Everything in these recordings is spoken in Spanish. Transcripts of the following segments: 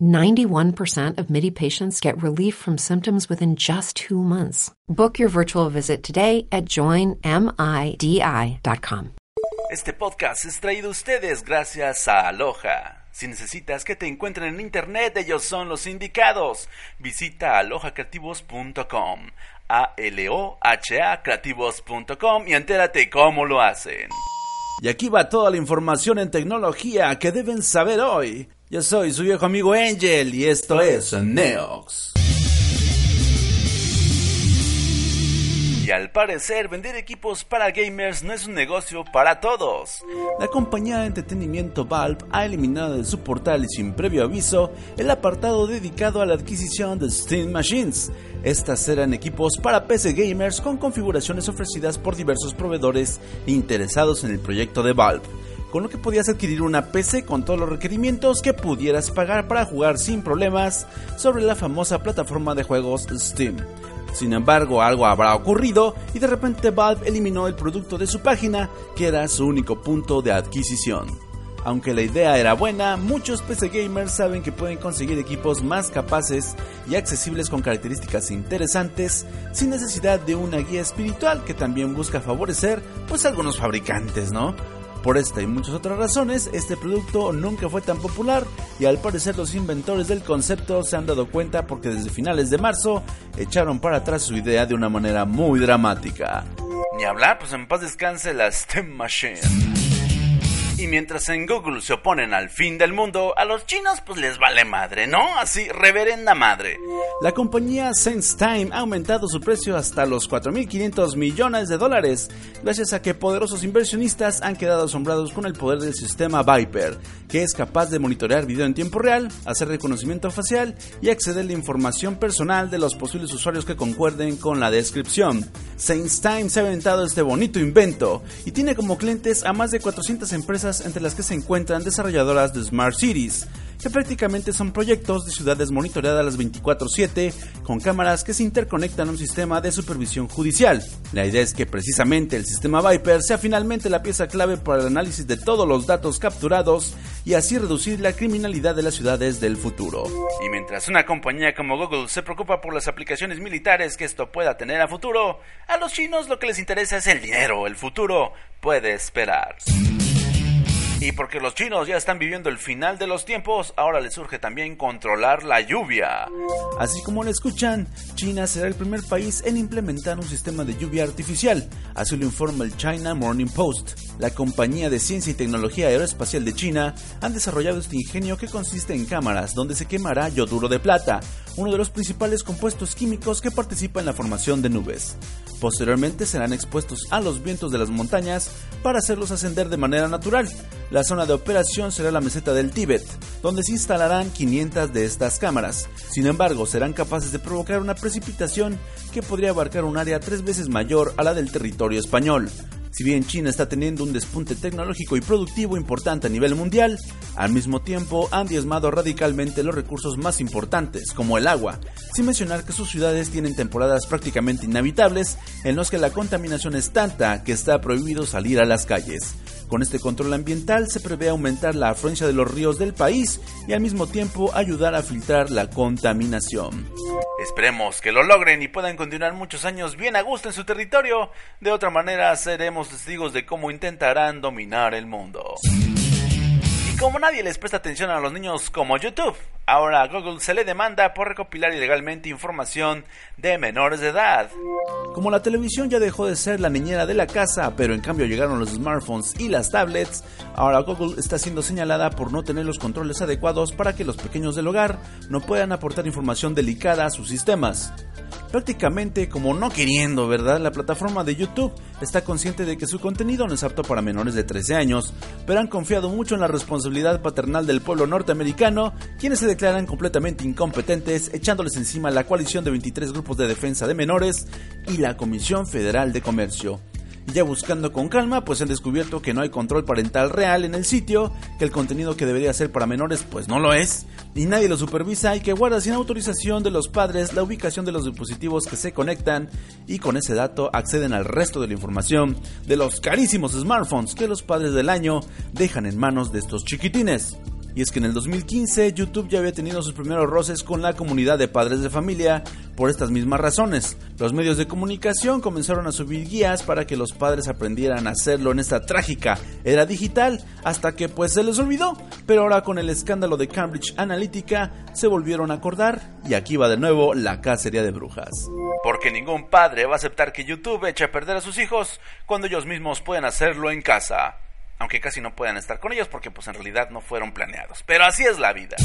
91% of MIDI patients get relief from symptoms within just two months. Book your virtual visit today at joinmidi.com. Este podcast es traído a ustedes gracias a Aloha. Si necesitas que te encuentren en internet, ellos son los indicados. Visita alohacreativos.com, a l o h a creativos.com y entérate cómo lo hacen. Y aquí va toda la información en tecnología que deben saber hoy. Yo soy su viejo amigo Angel y esto es Neox. Y al parecer, vender equipos para gamers no es un negocio para todos. La compañía de entretenimiento Valve ha eliminado de su portal y sin previo aviso el apartado dedicado a la adquisición de Steam Machines. Estas eran equipos para PC gamers con configuraciones ofrecidas por diversos proveedores interesados en el proyecto de Valve con lo que podías adquirir una PC con todos los requerimientos que pudieras pagar para jugar sin problemas sobre la famosa plataforma de juegos Steam. Sin embargo, algo habrá ocurrido y de repente Valve eliminó el producto de su página, que era su único punto de adquisición. Aunque la idea era buena, muchos PC gamers saben que pueden conseguir equipos más capaces y accesibles con características interesantes sin necesidad de una guía espiritual que también busca favorecer pues algunos fabricantes, ¿no? Por esta y muchas otras razones, este producto nunca fue tan popular y al parecer los inventores del concepto se han dado cuenta porque desde finales de marzo echaron para atrás su idea de una manera muy dramática. Ni hablar, pues en paz descanse la STEM Machine. Y mientras en Google se oponen al fin del mundo, a los chinos pues les vale madre, ¿no? Así, reverenda madre. La compañía SenseTime ha aumentado su precio hasta los 4.500 millones de dólares, gracias a que poderosos inversionistas han quedado asombrados con el poder del sistema Viper, que es capaz de monitorear video en tiempo real, hacer reconocimiento facial y acceder a la información personal de los posibles usuarios que concuerden con la descripción. SenseTime se ha inventado este bonito invento y tiene como clientes a más de 400 empresas entre las que se encuentran desarrolladoras de Smart Cities, que prácticamente son proyectos de ciudades monitoreadas las 24/7 con cámaras que se interconectan a un sistema de supervisión judicial. La idea es que precisamente el sistema Viper sea finalmente la pieza clave para el análisis de todos los datos capturados y así reducir la criminalidad de las ciudades del futuro. Y mientras una compañía como Google se preocupa por las aplicaciones militares que esto pueda tener a futuro, a los chinos lo que les interesa es el dinero, el futuro puede esperar. Y porque los chinos ya están viviendo el final de los tiempos, ahora les surge también controlar la lluvia. Así como lo escuchan, China será el primer país en implementar un sistema de lluvia artificial, así lo informa el China Morning Post. La compañía de ciencia y tecnología aeroespacial de China han desarrollado este ingenio que consiste en cámaras donde se quemará yoduro de plata, uno de los principales compuestos químicos que participa en la formación de nubes. Posteriormente serán expuestos a los vientos de las montañas para hacerlos ascender de manera natural. La zona de operación será la meseta del Tíbet, donde se instalarán 500 de estas cámaras. Sin embargo, serán capaces de provocar una precipitación que podría abarcar un área tres veces mayor a la del territorio español. Si bien China está teniendo un despunte tecnológico y productivo importante a nivel mundial, al mismo tiempo han diezmado radicalmente los recursos más importantes, como el agua, sin mencionar que sus ciudades tienen temporadas prácticamente inhabitables en los que la contaminación es tanta que está prohibido salir a las calles. Con este control ambiental se prevé aumentar la afluencia de los ríos del país y al mismo tiempo ayudar a filtrar la contaminación. Esperemos que lo logren y puedan continuar muchos años bien a gusto en su territorio. De otra manera seremos testigos de cómo intentarán dominar el mundo como nadie les presta atención a los niños como YouTube, ahora a Google se le demanda por recopilar ilegalmente información de menores de edad. Como la televisión ya dejó de ser la niñera de la casa, pero en cambio llegaron los smartphones y las tablets, ahora Google está siendo señalada por no tener los controles adecuados para que los pequeños del hogar no puedan aportar información delicada a sus sistemas prácticamente como no queriendo, ¿verdad? La plataforma de YouTube está consciente de que su contenido no es apto para menores de 13 años, pero han confiado mucho en la responsabilidad paternal del pueblo norteamericano, quienes se declaran completamente incompetentes, echándoles encima la coalición de 23 grupos de defensa de menores y la Comisión Federal de Comercio. Ya buscando con calma, pues han descubierto que no hay control parental real en el sitio, que el contenido que debería ser para menores pues no lo es, y nadie lo supervisa y que guarda sin autorización de los padres la ubicación de los dispositivos que se conectan y con ese dato acceden al resto de la información de los carísimos smartphones que los padres del año dejan en manos de estos chiquitines. Y es que en el 2015 YouTube ya había tenido sus primeros roces con la comunidad de padres de familia por estas mismas razones. Los medios de comunicación comenzaron a subir guías para que los padres aprendieran a hacerlo en esta trágica era digital hasta que pues se les olvidó. Pero ahora con el escándalo de Cambridge Analytica se volvieron a acordar y aquí va de nuevo la cacería de brujas. Porque ningún padre va a aceptar que YouTube eche a perder a sus hijos cuando ellos mismos pueden hacerlo en casa aunque casi no puedan estar con ellos porque pues en realidad no fueron planeados. Pero así es la vida.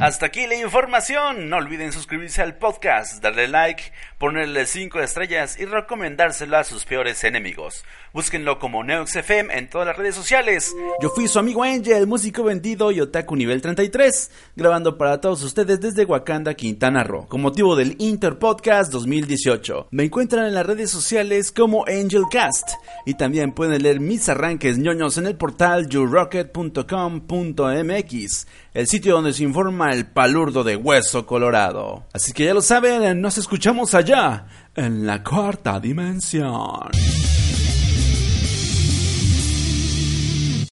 Hasta aquí la información. No olviden suscribirse al podcast, darle like, ponerle 5 estrellas y recomendárselo a sus peores enemigos. Búsquenlo como NeoxFM en todas las redes sociales. Yo fui su amigo Angel, músico vendido y otaku nivel 33, grabando para todos ustedes desde Wakanda, Quintana Roo, con motivo del Interpodcast 2018. Me encuentran en las redes sociales como AngelCast y también pueden leer mis arranques ñoños en el portal yourocket.com.mx el sitio donde se informa el palurdo de hueso colorado. Así que ya lo saben, nos escuchamos allá, en la cuarta dimensión.